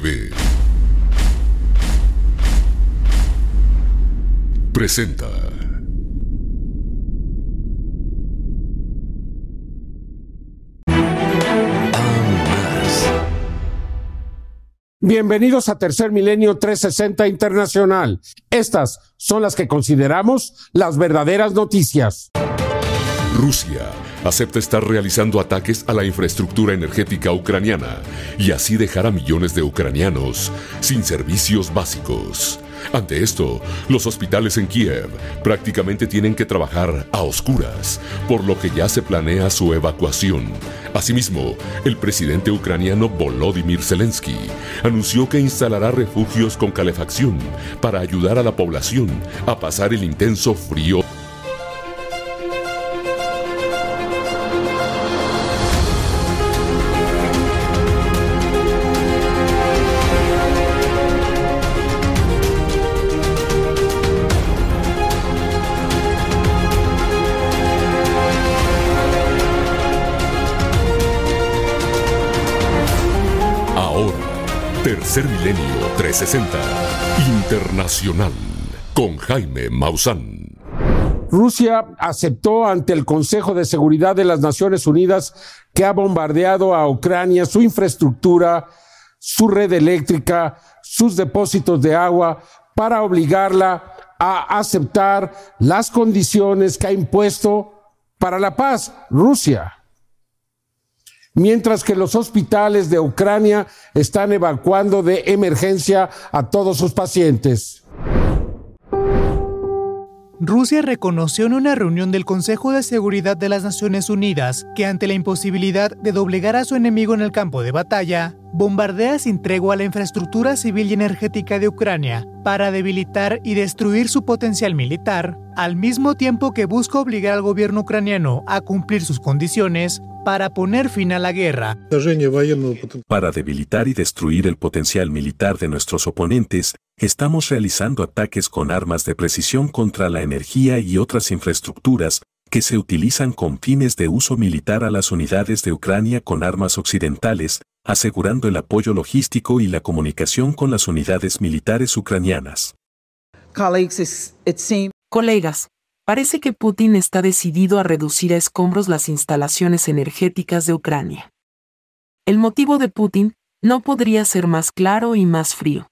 TV presenta Bienvenidos a Tercer Milenio 360 Internacional. Estas son las que consideramos las verdaderas noticias. Rusia acepta estar realizando ataques a la infraestructura energética ucraniana y así dejar a millones de ucranianos sin servicios básicos. Ante esto, los hospitales en Kiev prácticamente tienen que trabajar a oscuras, por lo que ya se planea su evacuación. Asimismo, el presidente ucraniano Volodymyr Zelensky anunció que instalará refugios con calefacción para ayudar a la población a pasar el intenso frío. Milenio 360 Internacional con Jaime Maussan. Rusia aceptó ante el Consejo de Seguridad de las Naciones Unidas que ha bombardeado a Ucrania su infraestructura, su red eléctrica, sus depósitos de agua, para obligarla a aceptar las condiciones que ha impuesto para la paz Rusia. Mientras que los hospitales de Ucrania están evacuando de emergencia a todos sus pacientes. Rusia reconoció en una reunión del Consejo de Seguridad de las Naciones Unidas que ante la imposibilidad de doblegar a su enemigo en el campo de batalla, bombardea sin tregua la infraestructura civil y energética de Ucrania para debilitar y destruir su potencial militar, al mismo tiempo que busca obligar al gobierno ucraniano a cumplir sus condiciones para poner fin a la guerra. Para debilitar y destruir el potencial militar de nuestros oponentes, estamos realizando ataques con armas de precisión contra la energía y otras infraestructuras que se utilizan con fines de uso militar a las unidades de Ucrania con armas occidentales, asegurando el apoyo logístico y la comunicación con las unidades militares ucranianas. Colegas, parece que Putin está decidido a reducir a escombros las instalaciones energéticas de Ucrania. El motivo de Putin no podría ser más claro y más frío.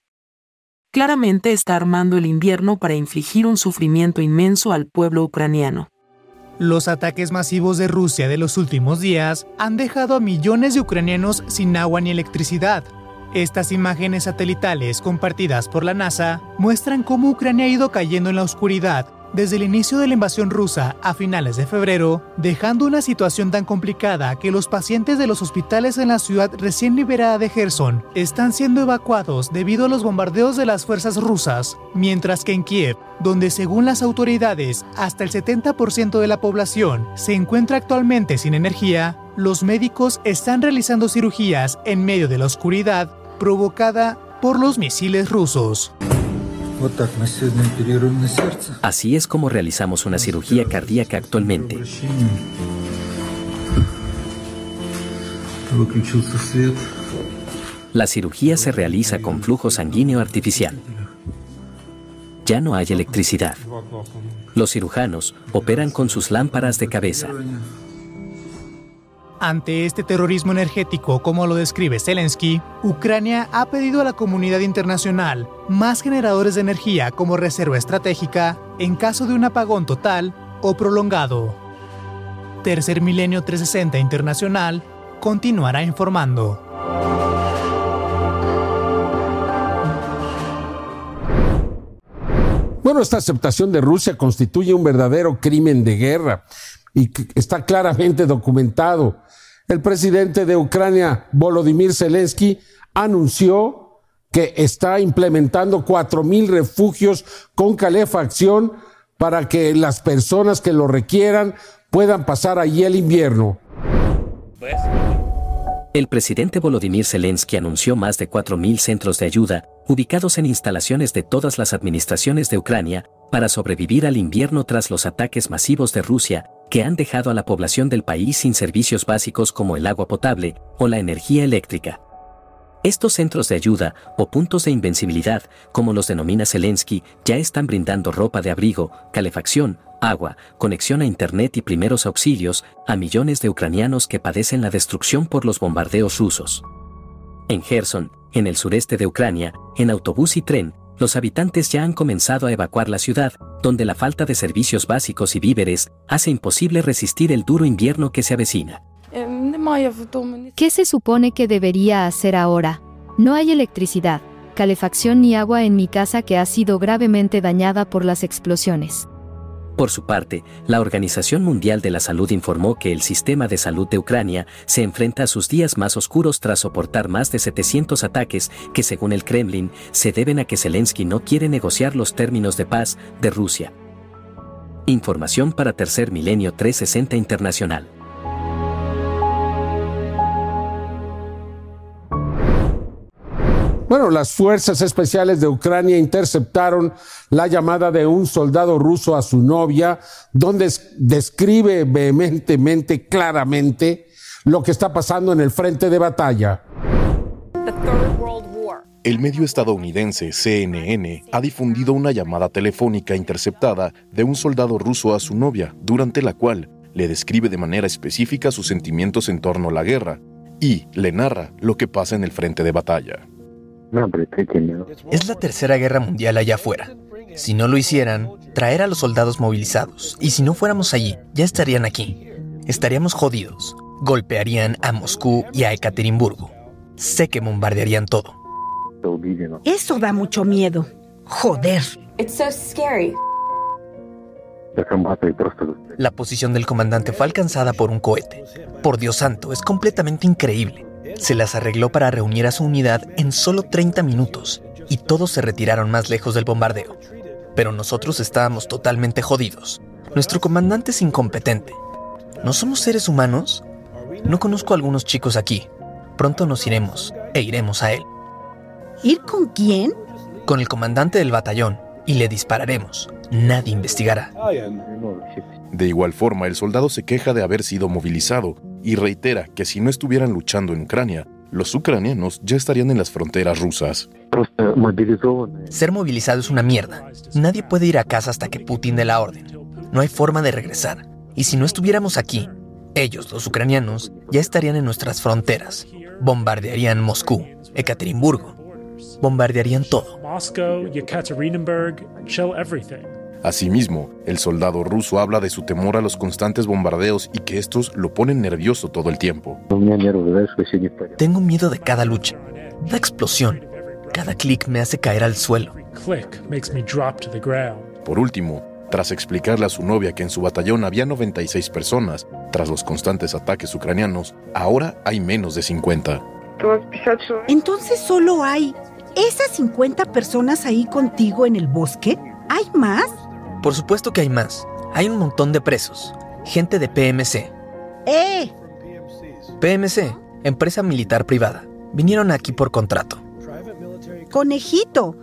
Claramente está armando el invierno para infligir un sufrimiento inmenso al pueblo ucraniano. Los ataques masivos de Rusia de los últimos días han dejado a millones de ucranianos sin agua ni electricidad. Estas imágenes satelitales compartidas por la NASA muestran cómo Ucrania ha ido cayendo en la oscuridad desde el inicio de la invasión rusa a finales de febrero, dejando una situación tan complicada que los pacientes de los hospitales en la ciudad recién liberada de Gerson están siendo evacuados debido a los bombardeos de las fuerzas rusas, mientras que en Kiev, donde según las autoridades hasta el 70% de la población se encuentra actualmente sin energía, los médicos están realizando cirugías en medio de la oscuridad provocada por los misiles rusos. Así es como realizamos una cirugía cardíaca actualmente. La cirugía se realiza con flujo sanguíneo artificial. Ya no hay electricidad. Los cirujanos operan con sus lámparas de cabeza. Ante este terrorismo energético, como lo describe Zelensky, Ucrania ha pedido a la comunidad internacional más generadores de energía como reserva estratégica en caso de un apagón total o prolongado. Tercer Milenio 360 Internacional continuará informando. Bueno, esta aceptación de Rusia constituye un verdadero crimen de guerra y está claramente documentado. El presidente de Ucrania, Volodymyr Zelensky, anunció que está implementando cuatro mil refugios con calefacción para que las personas que lo requieran puedan pasar allí el invierno. El presidente Volodymyr Zelensky anunció más de 4.000 centros de ayuda, ubicados en instalaciones de todas las administraciones de Ucrania, para sobrevivir al invierno tras los ataques masivos de Rusia, que han dejado a la población del país sin servicios básicos como el agua potable o la energía eléctrica. Estos centros de ayuda o puntos de invencibilidad, como los denomina Zelensky, ya están brindando ropa de abrigo, calefacción, agua, conexión a Internet y primeros auxilios a millones de ucranianos que padecen la destrucción por los bombardeos rusos. En Gerson, en el sureste de Ucrania, en autobús y tren, los habitantes ya han comenzado a evacuar la ciudad, donde la falta de servicios básicos y víveres hace imposible resistir el duro invierno que se avecina. ¿Qué se supone que debería hacer ahora? No hay electricidad, calefacción ni agua en mi casa que ha sido gravemente dañada por las explosiones. Por su parte, la Organización Mundial de la Salud informó que el sistema de salud de Ucrania se enfrenta a sus días más oscuros tras soportar más de 700 ataques que, según el Kremlin, se deben a que Zelensky no quiere negociar los términos de paz de Rusia. Información para Tercer Milenio 360 Internacional. Bueno, las fuerzas especiales de Ucrania interceptaron la llamada de un soldado ruso a su novia, donde describe vehementemente, claramente, lo que está pasando en el frente de batalla. El medio estadounidense CNN ha difundido una llamada telefónica interceptada de un soldado ruso a su novia, durante la cual le describe de manera específica sus sentimientos en torno a la guerra y le narra lo que pasa en el frente de batalla. Es la tercera guerra mundial allá afuera. Si no lo hicieran, traer a los soldados movilizados. Y si no fuéramos allí, ya estarían aquí. Estaríamos jodidos. Golpearían a Moscú y a Ekaterimburgo. Sé que bombardearían todo. Eso da mucho miedo. Joder. La posición del comandante fue alcanzada por un cohete. Por Dios santo, es completamente increíble. Se las arregló para reunir a su unidad en solo 30 minutos y todos se retiraron más lejos del bombardeo. Pero nosotros estábamos totalmente jodidos. Nuestro comandante es incompetente. ¿No somos seres humanos? No conozco a algunos chicos aquí. Pronto nos iremos e iremos a él. ¿Ir con quién? Con el comandante del batallón y le dispararemos. Nadie investigará. De igual forma, el soldado se queja de haber sido movilizado y reitera que si no estuvieran luchando en Ucrania, los ucranianos ya estarían en las fronteras rusas. Ser movilizado es una mierda. Nadie puede ir a casa hasta que Putin dé la orden. No hay forma de regresar. Y si no estuviéramos aquí, ellos, los ucranianos, ya estarían en nuestras fronteras. Bombardearían Moscú, Ekaterimburgo. Bombardearían todo. Asimismo, el soldado ruso habla de su temor a los constantes bombardeos y que estos lo ponen nervioso todo el tiempo. Tengo miedo de cada lucha, cada explosión, cada clic me hace caer al suelo. Por último, tras explicarle a su novia que en su batallón había 96 personas, tras los constantes ataques ucranianos, ahora hay menos de 50. Entonces solo hay esas 50 personas ahí contigo en el bosque. ¿Hay más? Por supuesto que hay más. Hay un montón de presos. Gente de PMC. ¡Eh! PMC, empresa militar privada. Vinieron aquí por contrato. Conejito,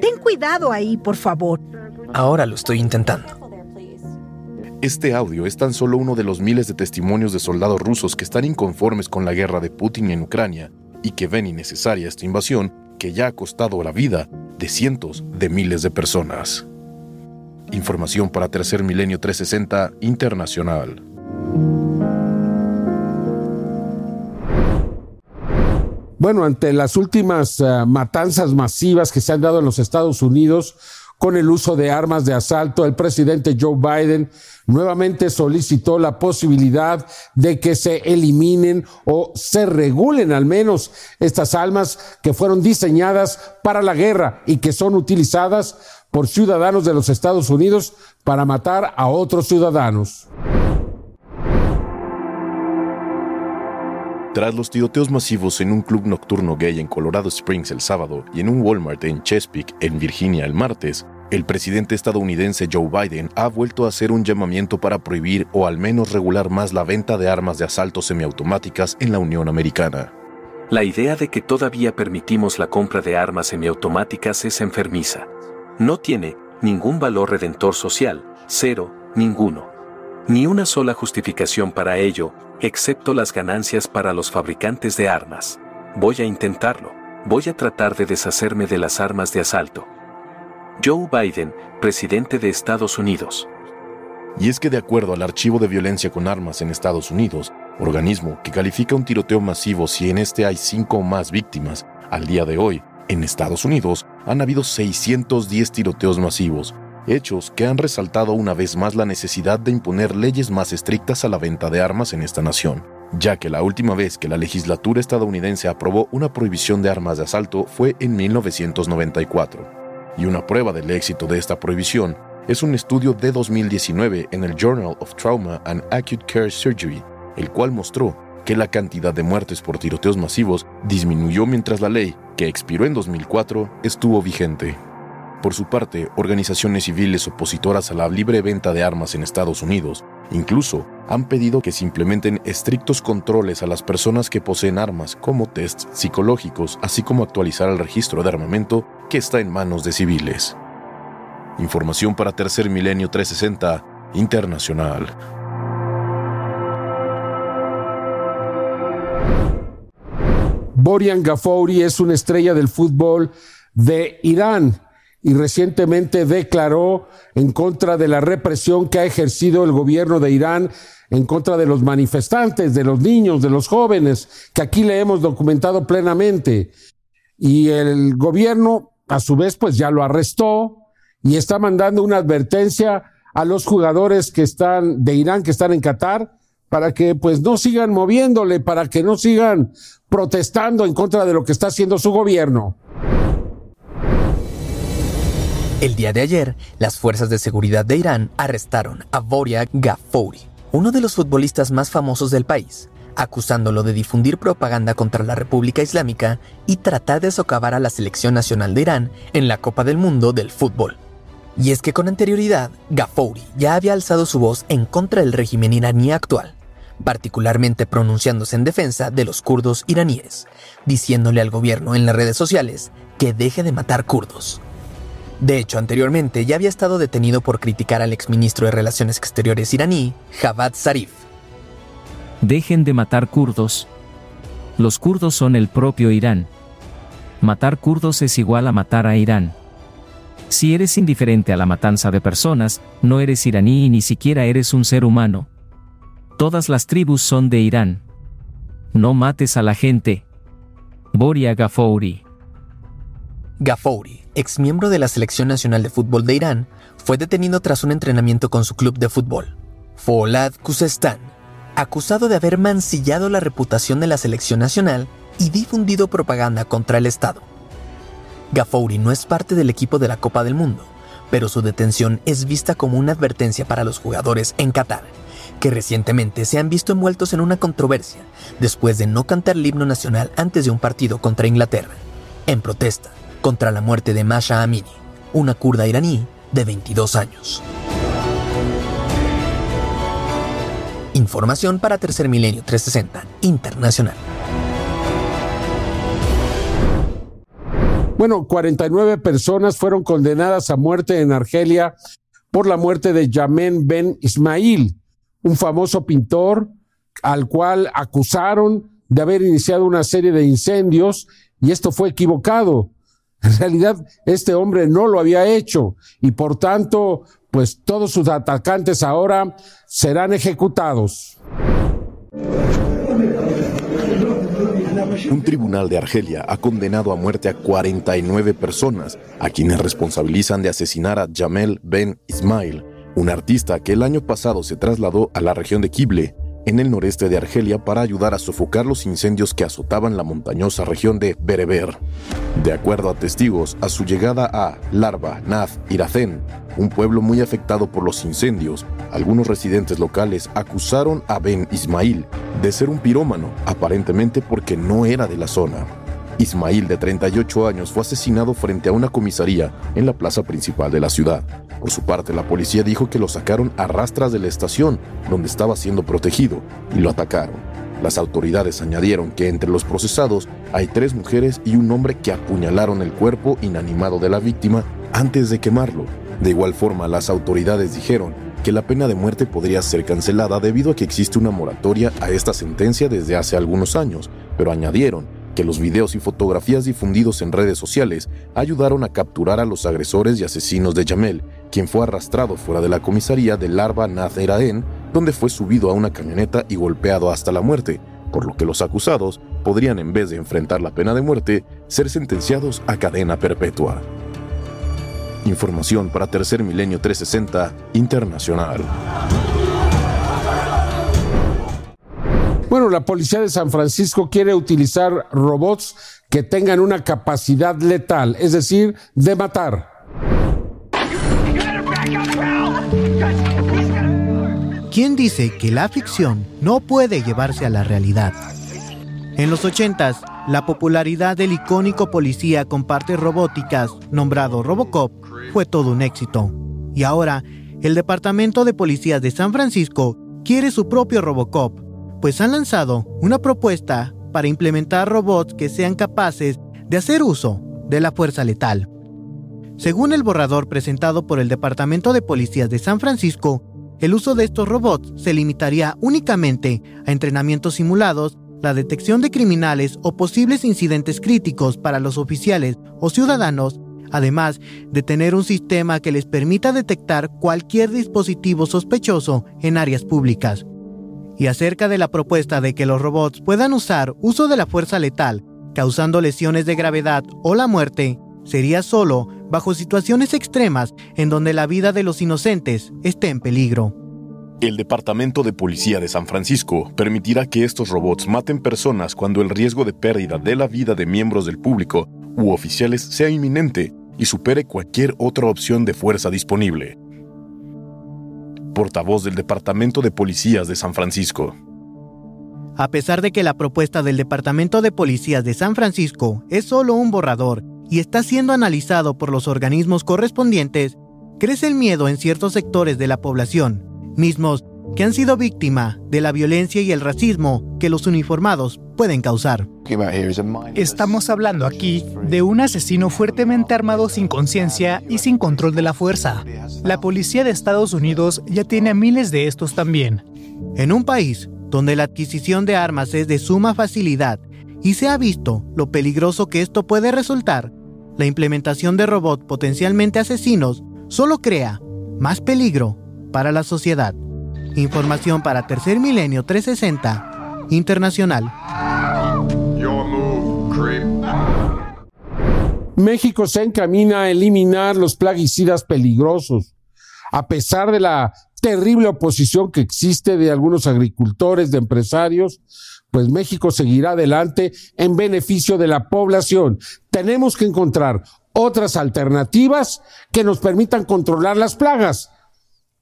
ten cuidado ahí, por favor. Ahora lo estoy intentando. Este audio es tan solo uno de los miles de testimonios de soldados rusos que están inconformes con la guerra de Putin en Ucrania y que ven innecesaria esta invasión que ya ha costado la vida de cientos de miles de personas. Información para Tercer Milenio 360 Internacional. Bueno, ante las últimas uh, matanzas masivas que se han dado en los Estados Unidos con el uso de armas de asalto, el presidente Joe Biden nuevamente solicitó la posibilidad de que se eliminen o se regulen al menos estas armas que fueron diseñadas para la guerra y que son utilizadas por ciudadanos de los Estados Unidos para matar a otros ciudadanos. Tras los tiroteos masivos en un club nocturno gay en Colorado Springs el sábado y en un Walmart en Chesapeake, en Virginia, el martes, el presidente estadounidense Joe Biden ha vuelto a hacer un llamamiento para prohibir o al menos regular más la venta de armas de asalto semiautomáticas en la Unión Americana. La idea de que todavía permitimos la compra de armas semiautomáticas es enfermiza. No tiene ningún valor redentor social, cero, ninguno. Ni una sola justificación para ello, excepto las ganancias para los fabricantes de armas. Voy a intentarlo. voy a tratar de deshacerme de las armas de asalto. Joe Biden, presidente de Estados Unidos. Y es que de acuerdo al Archivo de Violencia con Armas en Estados Unidos, organismo que califica un tiroteo masivo si en este hay cinco o más víctimas, al día de hoy, en Estados Unidos, han habido 610 tiroteos masivos, hechos que han resaltado una vez más la necesidad de imponer leyes más estrictas a la venta de armas en esta nación, ya que la última vez que la legislatura estadounidense aprobó una prohibición de armas de asalto fue en 1994. Y una prueba del éxito de esta prohibición es un estudio de 2019 en el Journal of Trauma and Acute Care Surgery, el cual mostró que la cantidad de muertes por tiroteos masivos disminuyó mientras la ley, que expiró en 2004, estuvo vigente. Por su parte, organizaciones civiles opositoras a la libre venta de armas en Estados Unidos incluso han pedido que se implementen estrictos controles a las personas que poseen armas como tests psicológicos, así como actualizar el registro de armamento que está en manos de civiles. Información para Tercer Milenio 360 Internacional. Borian Gafouri es una estrella del fútbol de Irán y recientemente declaró en contra de la represión que ha ejercido el gobierno de Irán en contra de los manifestantes, de los niños, de los jóvenes, que aquí le hemos documentado plenamente. Y el gobierno, a su vez, pues ya lo arrestó y está mandando una advertencia a los jugadores que están de Irán, que están en Qatar, para que pues no sigan moviéndole, para que no sigan protestando en contra de lo que está haciendo su gobierno. El día de ayer, las fuerzas de seguridad de Irán arrestaron a Boria Ghafouri, uno de los futbolistas más famosos del país, acusándolo de difundir propaganda contra la República Islámica y tratar de socavar a la selección nacional de Irán en la Copa del Mundo del fútbol. Y es que con anterioridad, Ghafouri ya había alzado su voz en contra del régimen iraní actual, particularmente pronunciándose en defensa de los kurdos iraníes, diciéndole al gobierno en las redes sociales que deje de matar kurdos. De hecho, anteriormente ya había estado detenido por criticar al exministro de Relaciones Exteriores iraní, Javad Zarif. Dejen de matar kurdos. Los kurdos son el propio Irán. Matar kurdos es igual a matar a Irán. Si eres indiferente a la matanza de personas, no eres iraní y ni siquiera eres un ser humano. Todas las tribus son de Irán. No mates a la gente. Boria Gafouri. Gafouri, ex miembro de la Selección Nacional de Fútbol de Irán, fue detenido tras un entrenamiento con su club de fútbol, Foolad Khuzestan, acusado de haber mancillado la reputación de la selección nacional y difundido propaganda contra el Estado. Gafouri no es parte del equipo de la Copa del Mundo, pero su detención es vista como una advertencia para los jugadores en Qatar, que recientemente se han visto envueltos en una controversia después de no cantar el himno nacional antes de un partido contra Inglaterra, en protesta contra la muerte de Masha Amini, una kurda iraní de 22 años. Información para Tercer Milenio 360 Internacional. Bueno, 49 personas fueron condenadas a muerte en Argelia por la muerte de Yamen Ben Ismail, un famoso pintor al cual acusaron de haber iniciado una serie de incendios y esto fue equivocado. En realidad, este hombre no lo había hecho y por tanto, pues todos sus atacantes ahora serán ejecutados. Un tribunal de Argelia ha condenado a muerte a 49 personas, a quienes responsabilizan de asesinar a Jamel Ben Ismail, un artista que el año pasado se trasladó a la región de Kible, en el noreste de Argelia para ayudar a sofocar los incendios que azotaban la montañosa región de Bereber. De acuerdo a testigos, a su llegada a Larva, Naz, Iracén, un pueblo muy afectado por los incendios, algunos residentes locales acusaron a Ben Ismail de ser un pirómano, aparentemente porque no era de la zona. Ismail, de 38 años, fue asesinado frente a una comisaría en la plaza principal de la ciudad. Por su parte, la policía dijo que lo sacaron a rastras de la estación, donde estaba siendo protegido, y lo atacaron. Las autoridades añadieron que entre los procesados hay tres mujeres y un hombre que apuñalaron el cuerpo inanimado de la víctima antes de quemarlo. De igual forma, las autoridades dijeron que la pena de muerte podría ser cancelada debido a que existe una moratoria a esta sentencia desde hace algunos años, pero añadieron que los videos y fotografías difundidos en redes sociales ayudaron a capturar a los agresores y asesinos de Yamel, quien fue arrastrado fuera de la comisaría de Larva Nazeraen, donde fue subido a una camioneta y golpeado hasta la muerte, por lo que los acusados podrían, en vez de enfrentar la pena de muerte, ser sentenciados a cadena perpetua. Información para Tercer Milenio 360 Internacional. Bueno, la policía de San Francisco quiere utilizar robots que tengan una capacidad letal, es decir, de matar. ¿Quién dice que la ficción no puede llevarse a la realidad? En los 80 la popularidad del icónico policía con partes robóticas, nombrado Robocop, fue todo un éxito. Y ahora, el Departamento de Policías de San Francisco quiere su propio Robocop, pues han lanzado una propuesta para implementar robots que sean capaces de hacer uso de la fuerza letal. Según el borrador presentado por el Departamento de Policías de San Francisco, el uso de estos robots se limitaría únicamente a entrenamientos simulados, la detección de criminales o posibles incidentes críticos para los oficiales o ciudadanos, además de tener un sistema que les permita detectar cualquier dispositivo sospechoso en áreas públicas y acerca de la propuesta de que los robots puedan usar uso de la fuerza letal, causando lesiones de gravedad o la muerte, sería solo bajo situaciones extremas en donde la vida de los inocentes esté en peligro. El Departamento de Policía de San Francisco permitirá que estos robots maten personas cuando el riesgo de pérdida de la vida de miembros del público u oficiales sea inminente y supere cualquier otra opción de fuerza disponible portavoz del Departamento de Policías de San Francisco. A pesar de que la propuesta del Departamento de Policías de San Francisco es solo un borrador y está siendo analizado por los organismos correspondientes, crece el miedo en ciertos sectores de la población, mismos que han sido víctima de la violencia y el racismo que los uniformados pueden causar. Estamos hablando aquí de un asesino fuertemente armado sin conciencia y sin control de la fuerza. La policía de Estados Unidos ya tiene a miles de estos también. En un país donde la adquisición de armas es de suma facilidad y se ha visto lo peligroso que esto puede resultar, la implementación de robots potencialmente asesinos solo crea más peligro para la sociedad. Información para Tercer Milenio 360 Internacional. México se encamina a eliminar los plaguicidas peligrosos. A pesar de la terrible oposición que existe de algunos agricultores, de empresarios, pues México seguirá adelante en beneficio de la población. Tenemos que encontrar otras alternativas que nos permitan controlar las plagas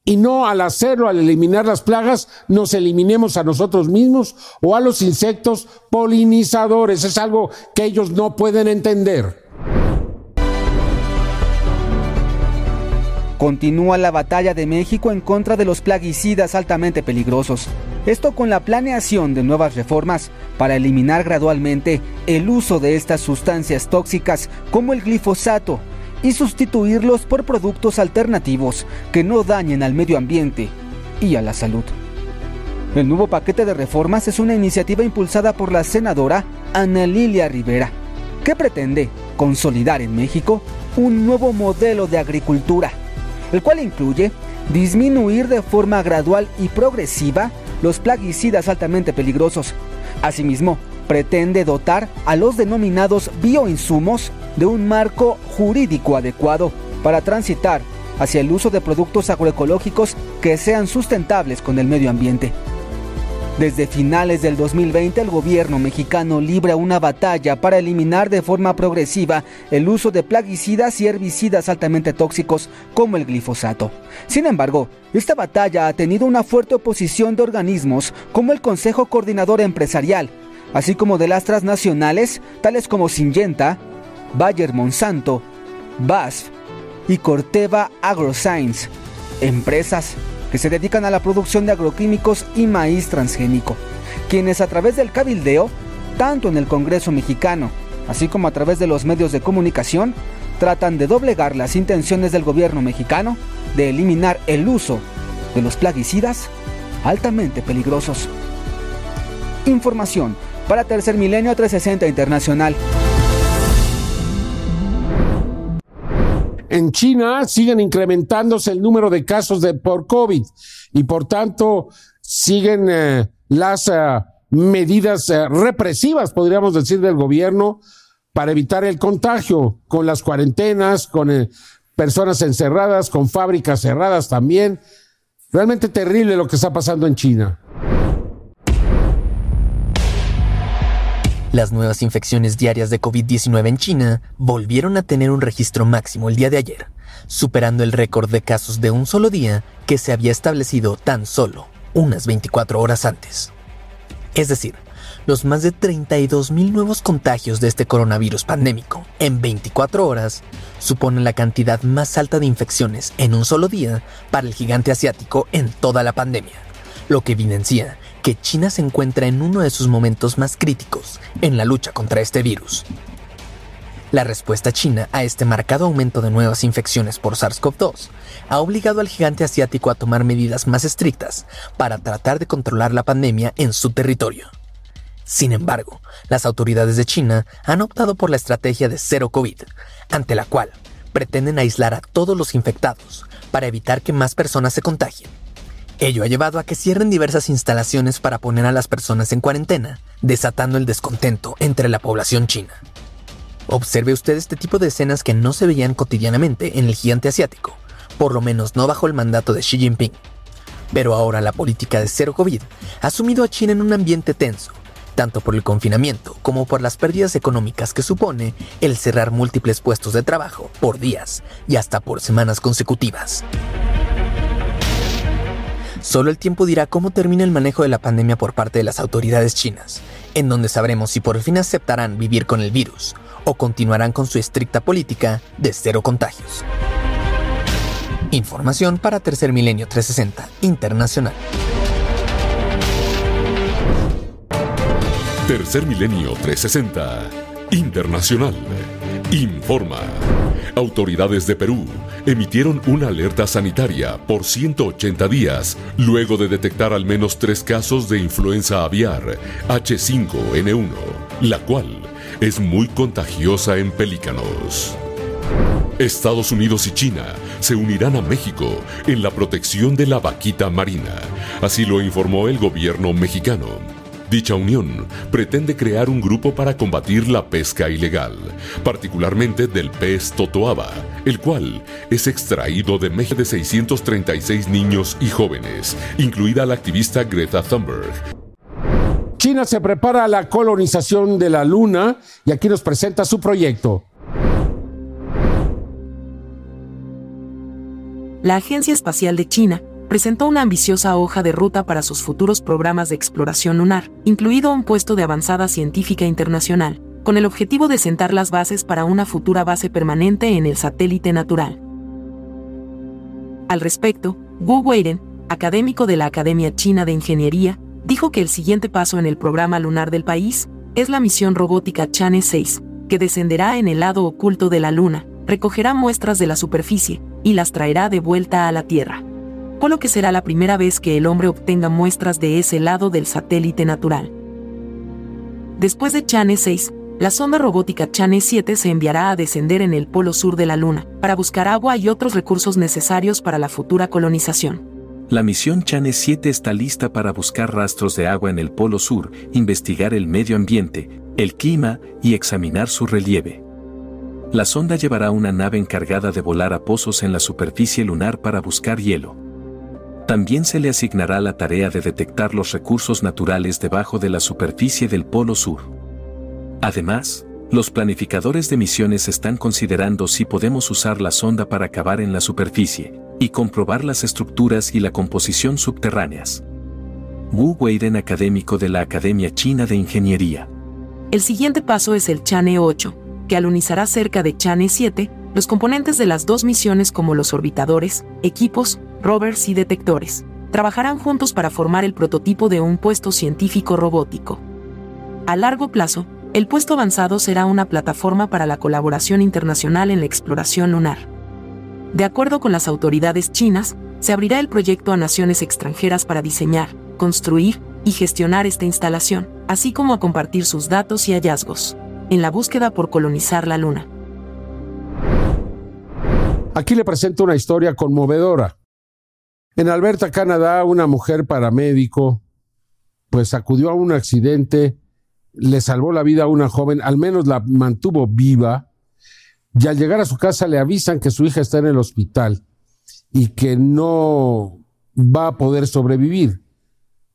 y no al hacerlo, al eliminar las plagas, nos eliminemos a nosotros mismos o a los insectos polinizadores. Es algo que ellos no pueden entender. Continúa la batalla de México en contra de los plaguicidas altamente peligrosos. Esto con la planeación de nuevas reformas para eliminar gradualmente el uso de estas sustancias tóxicas como el glifosato, y sustituirlos por productos alternativos que no dañen al medio ambiente y a la salud. El nuevo paquete de reformas es una iniciativa impulsada por la senadora Ana Lilia Rivera, que pretende consolidar en México un nuevo modelo de agricultura, el cual incluye disminuir de forma gradual y progresiva los plaguicidas altamente peligrosos. Asimismo, pretende dotar a los denominados bioinsumos de un marco jurídico adecuado para transitar hacia el uso de productos agroecológicos que sean sustentables con el medio ambiente. Desde finales del 2020 el gobierno mexicano libra una batalla para eliminar de forma progresiva el uso de plaguicidas y herbicidas altamente tóxicos como el glifosato. Sin embargo, esta batalla ha tenido una fuerte oposición de organismos como el Consejo Coordinador Empresarial, así como de las transnacionales tales como Syngenta, Bayer Monsanto, BASF y Corteva AgroScience, empresas que se dedican a la producción de agroquímicos y maíz transgénico, quienes a través del cabildeo, tanto en el Congreso mexicano, así como a través de los medios de comunicación, tratan de doblegar las intenciones del gobierno mexicano de eliminar el uso de los plaguicidas altamente peligrosos. Información Para Tercer Milenio 360 Internacional. En China siguen incrementándose el número de casos de por COVID y por tanto siguen eh, las eh, medidas eh, represivas, podríamos decir, del gobierno para evitar el contagio, con las cuarentenas, con personas encerradas, con fábricas cerradas también. Realmente terrible lo que está pasando en China. Las nuevas infecciones diarias de COVID-19 en China volvieron a tener un registro máximo el día de ayer, superando el récord de casos de un solo día que se había establecido tan solo unas 24 horas antes. Es decir, los más de 32.000 nuevos contagios de este coronavirus pandémico en 24 horas suponen la cantidad más alta de infecciones en un solo día para el gigante asiático en toda la pandemia, lo que evidencia que China se encuentra en uno de sus momentos más críticos en la lucha contra este virus. La respuesta china a este marcado aumento de nuevas infecciones por SARS-CoV-2 ha obligado al gigante asiático a tomar medidas más estrictas para tratar de controlar la pandemia en su territorio. Sin embargo, las autoridades de China han optado por la estrategia de cero COVID, ante la cual pretenden aislar a todos los infectados para evitar que más personas se contagien Ello ha llevado a que cierren diversas instalaciones para poner a las personas en cuarentena, desatando el descontento entre la población china. Observe usted este tipo de escenas que no se veían cotidianamente en el gigante asiático, por lo menos no bajo el mandato de Xi Jinping. Pero ahora la política de cero COVID ha sumido a China en un ambiente tenso, tanto por el confinamiento como por las pérdidas económicas que supone el cerrar múltiples puestos de trabajo por días y hasta por semanas consecutivas. Solo el tiempo dirá cómo termina el manejo de la pandemia por parte de las autoridades chinas, en donde sabremos si por fin aceptarán vivir con el virus o continuarán con su estricta política de cero contagios. Información para Tercer Milenio 360 Internacional. Tercer Milenio 360 Internacional. Informa. Autoridades de Perú emitieron una alerta sanitaria por 180 días luego de detectar al menos tres casos de influenza aviar H5N1, la cual es muy contagiosa en pelícanos. Estados Unidos y China se unirán a México en la protección de la vaquita marina, así lo informó el gobierno mexicano. Dicha unión pretende crear un grupo para combatir la pesca ilegal, particularmente del pez totoaba, el cual es extraído de México de 636 niños y jóvenes, incluida la activista Greta Thunberg. China se prepara a la colonización de la Luna y aquí nos presenta su proyecto. La Agencia Espacial de China presentó una ambiciosa hoja de ruta para sus futuros programas de exploración lunar, incluido un puesto de avanzada científica internacional, con el objetivo de sentar las bases para una futura base permanente en el satélite natural. Al respecto, Wu Weiden, académico de la Academia China de Ingeniería, dijo que el siguiente paso en el programa lunar del país es la misión robótica Chane 6, que descenderá en el lado oculto de la Luna, recogerá muestras de la superficie y las traerá de vuelta a la Tierra por lo que será la primera vez que el hombre obtenga muestras de ese lado del satélite natural. Después de Chane 6, la sonda robótica Chane 7 se enviará a descender en el polo sur de la Luna, para buscar agua y otros recursos necesarios para la futura colonización. La misión Chane 7 está lista para buscar rastros de agua en el polo sur, investigar el medio ambiente, el clima y examinar su relieve. La sonda llevará una nave encargada de volar a pozos en la superficie lunar para buscar hielo. También se le asignará la tarea de detectar los recursos naturales debajo de la superficie del Polo Sur. Además, los planificadores de misiones están considerando si podemos usar la sonda para cavar en la superficie y comprobar las estructuras y la composición subterráneas. Wu Weiden, académico de la Academia China de Ingeniería. El siguiente paso es el Chane 8, que alunizará cerca de Chane 7 los componentes de las dos misiones como los orbitadores, equipos, rovers y detectores. Trabajarán juntos para formar el prototipo de un puesto científico robótico. A largo plazo, el puesto avanzado será una plataforma para la colaboración internacional en la exploración lunar. De acuerdo con las autoridades chinas, se abrirá el proyecto a naciones extranjeras para diseñar, construir y gestionar esta instalación, así como a compartir sus datos y hallazgos, en la búsqueda por colonizar la Luna. Aquí le presento una historia conmovedora. En Alberta, Canadá, una mujer paramédico pues acudió a un accidente, le salvó la vida a una joven, al menos la mantuvo viva, y al llegar a su casa le avisan que su hija está en el hospital y que no va a poder sobrevivir.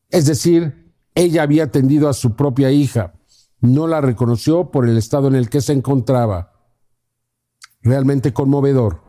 Es decir, ella había atendido a su propia hija, no la reconoció por el estado en el que se encontraba. Realmente conmovedor.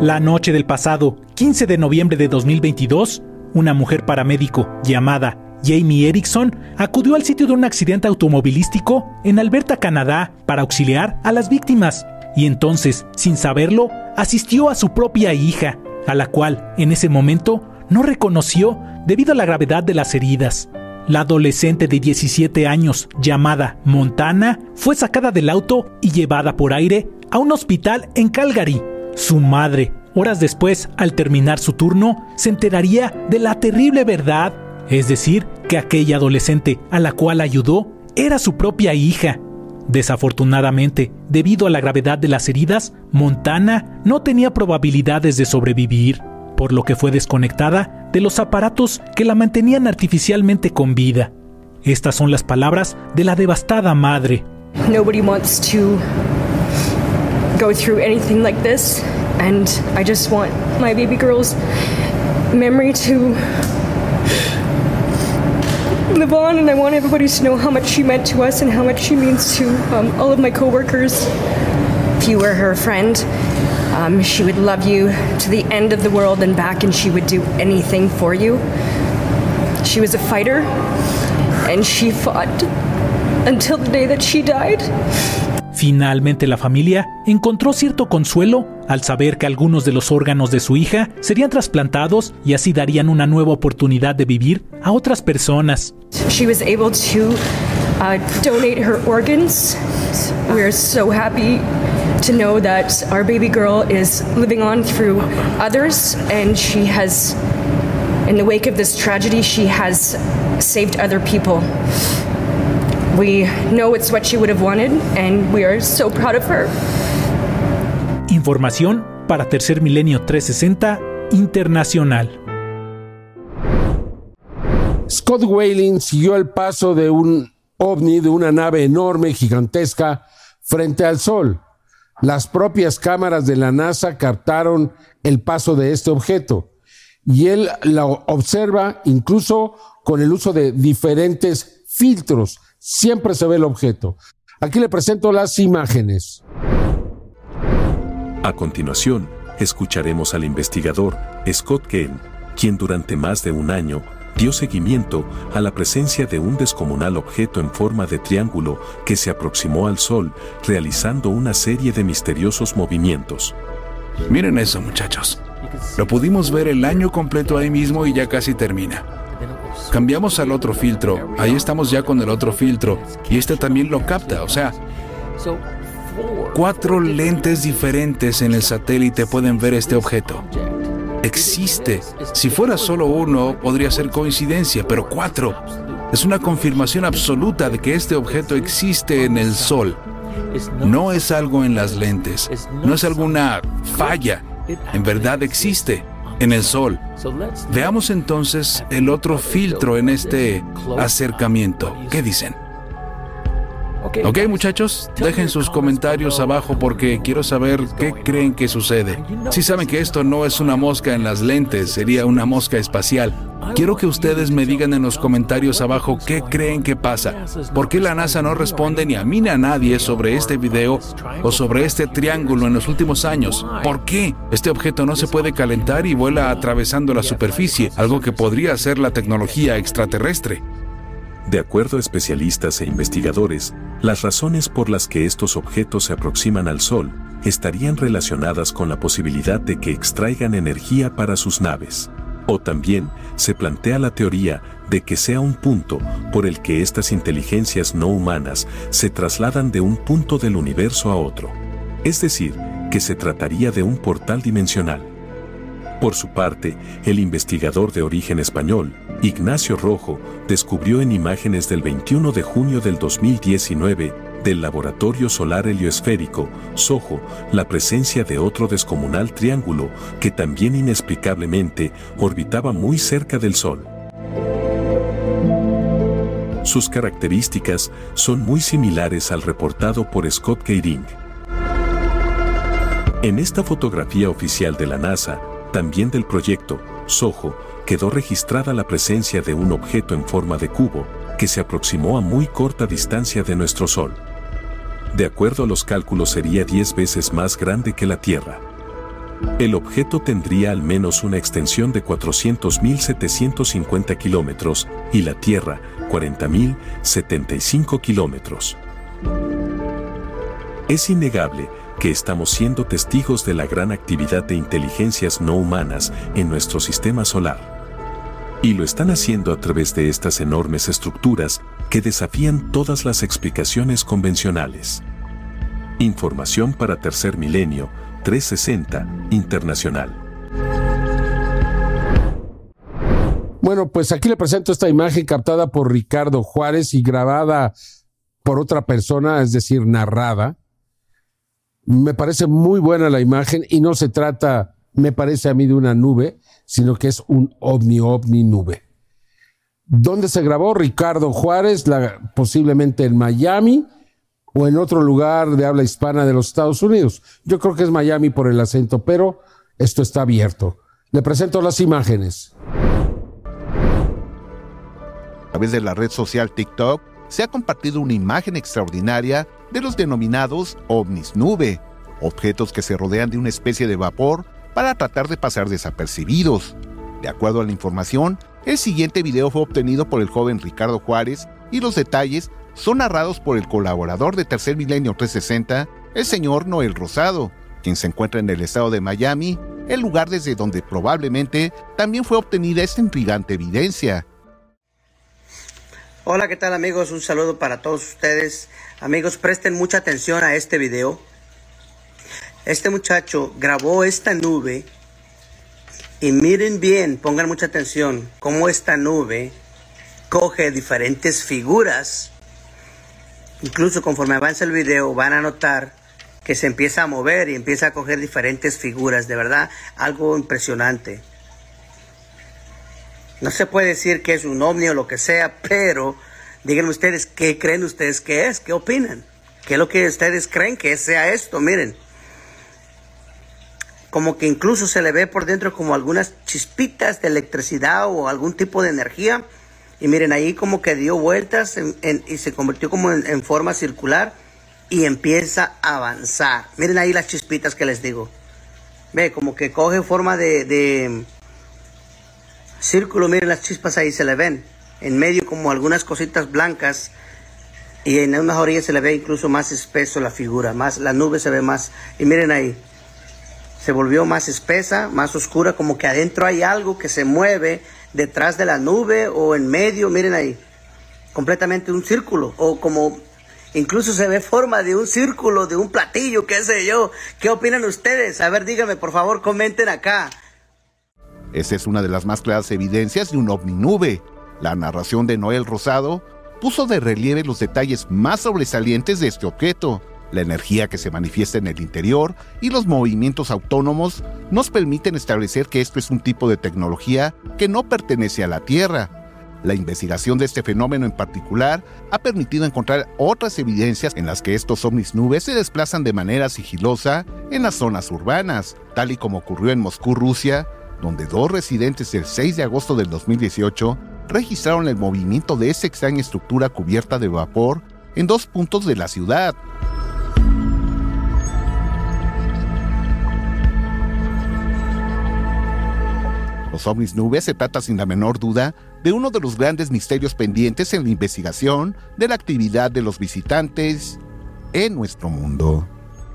La noche del pasado 15 de noviembre de 2022, una mujer paramédico llamada Jamie Erickson acudió al sitio de un accidente automovilístico en Alberta, Canadá, para auxiliar a las víctimas y entonces, sin saberlo, asistió a su propia hija, a la cual, en ese momento, no reconoció debido a la gravedad de las heridas. La adolescente de 17 años, llamada Montana, fue sacada del auto y llevada por aire a un hospital en Calgary. Su madre, horas después, al terminar su turno, se enteraría de la terrible verdad, es decir, que aquella adolescente a la cual ayudó era su propia hija. Desafortunadamente, debido a la gravedad de las heridas, Montana no tenía probabilidades de sobrevivir por lo que fue desconectada de los aparatos que la mantenían artificialmente con vida. Estas son las palabras de la devastada madre. Nobody wants to go through anything like this, and I just want my baby girl's memory to live on, and I want everybody to know how much she meant to us and how much she means to um, all of my coworkers. If you were her friend, Um, she would love you to the end of the world and back, and she would do anything for you. She was a fighter, and she fought until the day that she died. Finalmente la familia encontró cierto consuelo al saber que algunos de los órganos de su hija serían trasplantados y así darían una nueva oportunidad de vivir a otras personas. She was able to uh, donate her organs. We're so happy to know that our baby girl is living on through others and she has in the wake of this tragedy she has saved other people we know it's what she would have wanted and we are so proud of her Información para Tercer Milenio 360 Internacional. Scott Whaling siguió el paso de un ovni, de una nave enorme, gigantesca, frente al Sol. Las propias cámaras de la NASA captaron el paso de este objeto y él lo observa incluso con el uso de diferentes filtros. Siempre se ve el objeto. Aquí le presento las imágenes. A continuación, escucharemos al investigador Scott Kane, quien durante más de un año dio seguimiento a la presencia de un descomunal objeto en forma de triángulo que se aproximó al Sol, realizando una serie de misteriosos movimientos. Miren eso, muchachos. Lo pudimos ver el año completo ahí mismo y ya casi termina. Cambiamos al otro filtro. Ahí estamos ya con el otro filtro. Y este también lo capta. O sea, cuatro lentes diferentes en el satélite pueden ver este objeto existe. Si fuera solo uno, podría ser coincidencia, pero cuatro. Es una confirmación absoluta de que este objeto existe en el Sol. No es algo en las lentes, no es alguna falla. En verdad existe en el Sol. Veamos entonces el otro filtro en este acercamiento. ¿Qué dicen? Ok muchachos, dejen sus comentarios abajo porque quiero saber qué creen que sucede. Si saben que esto no es una mosca en las lentes, sería una mosca espacial. Quiero que ustedes me digan en los comentarios abajo qué creen que pasa. ¿Por qué la NASA no responde ni a mí ni a nadie sobre este video o sobre este triángulo en los últimos años? ¿Por qué este objeto no se puede calentar y vuela atravesando la superficie, algo que podría ser la tecnología extraterrestre? De acuerdo a especialistas e investigadores, las razones por las que estos objetos se aproximan al Sol estarían relacionadas con la posibilidad de que extraigan energía para sus naves. O también se plantea la teoría de que sea un punto por el que estas inteligencias no humanas se trasladan de un punto del universo a otro. Es decir, que se trataría de un portal dimensional. Por su parte, el investigador de origen español, Ignacio Rojo, descubrió en imágenes del 21 de junio del 2019 del Laboratorio Solar Heliosférico, SOHO, la presencia de otro descomunal triángulo que también inexplicablemente orbitaba muy cerca del Sol. Sus características son muy similares al reportado por Scott Keiring. En esta fotografía oficial de la NASA, también del proyecto, SOHO, quedó registrada la presencia de un objeto en forma de cubo que se aproximó a muy corta distancia de nuestro Sol. De acuerdo a los cálculos sería 10 veces más grande que la Tierra. El objeto tendría al menos una extensión de 400.750 kilómetros y la Tierra 40.075 kilómetros. Es innegable que estamos siendo testigos de la gran actividad de inteligencias no humanas en nuestro sistema solar. Y lo están haciendo a través de estas enormes estructuras que desafían todas las explicaciones convencionales. Información para Tercer Milenio 360 Internacional. Bueno, pues aquí le presento esta imagen captada por Ricardo Juárez y grabada por otra persona, es decir, narrada. Me parece muy buena la imagen y no se trata, me parece a mí, de una nube, sino que es un ovni ovni nube. ¿Dónde se grabó Ricardo Juárez? posiblemente en Miami o en otro lugar de habla hispana de los Estados Unidos. Yo creo que es Miami por el acento, pero esto está abierto. Le presento las imágenes. A través de la red social TikTok se ha compartido una imagen extraordinaria de los denominados ovnis nube, objetos que se rodean de una especie de vapor para tratar de pasar desapercibidos. De acuerdo a la información, el siguiente video fue obtenido por el joven Ricardo Juárez y los detalles son narrados por el colaborador de Tercer Milenio 360, el señor Noel Rosado, quien se encuentra en el estado de Miami, el lugar desde donde probablemente también fue obtenida esta intrigante evidencia. Hola, ¿qué tal amigos? Un saludo para todos ustedes. Amigos, presten mucha atención a este video. Este muchacho grabó esta nube y miren bien, pongan mucha atención, cómo esta nube coge diferentes figuras. Incluso conforme avanza el video van a notar que se empieza a mover y empieza a coger diferentes figuras. De verdad, algo impresionante. No se puede decir que es un ovni o lo que sea, pero díganme ustedes qué creen ustedes que es, qué opinan, qué es lo que ustedes creen que sea esto, miren. Como que incluso se le ve por dentro como algunas chispitas de electricidad o algún tipo de energía. Y miren, ahí como que dio vueltas y se convirtió como en, forma circular y empieza a avanzar. Miren ahí las chispitas que les digo. Ve, como que coge forma de círculo, miren las chispas ahí se le ven. En medio como algunas cositas blancas y en unas orillas se le ve incluso más espeso la figura, más la nube se ve más. Y miren ahí, se volvió más espesa, más oscura, como que adentro hay algo que se mueve detrás de la nube o en medio, miren ahí, completamente un círculo o como incluso se ve forma de un círculo, de un platillo, qué sé yo. ¿Qué opinan ustedes? A ver, díganme, por favor, comenten acá. Esa es una de las más claras evidencias de un ovni nube. La narración de Noel Rosado puso de relieve los detalles más sobresalientes de este objeto. La energía que se manifiesta en el interior y los movimientos autónomos nos permiten establecer que esto es un tipo de tecnología que no pertenece a la Tierra. La investigación de este fenómeno en particular ha permitido encontrar otras evidencias en las que estos ovnis nubes se desplazan de manera sigilosa en las zonas urbanas, tal y como ocurrió en Moscú, Rusia, donde dos residentes el 6 de agosto del 2018 registraron el movimiento de esa extraña estructura cubierta de vapor en dos puntos de la ciudad. Los ovnis nubes se trata sin la menor duda de uno de los grandes misterios pendientes en la investigación de la actividad de los visitantes en nuestro mundo.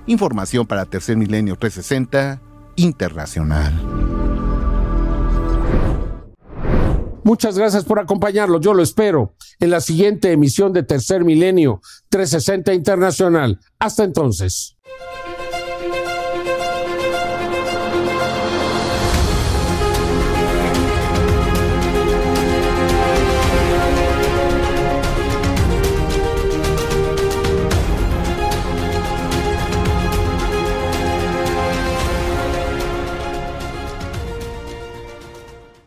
Información para Tercer Milenio 360 Internacional. Muchas gracias por acompañarlo. Yo lo espero en la siguiente emisión de Tercer Milenio 360 Internacional. Hasta entonces.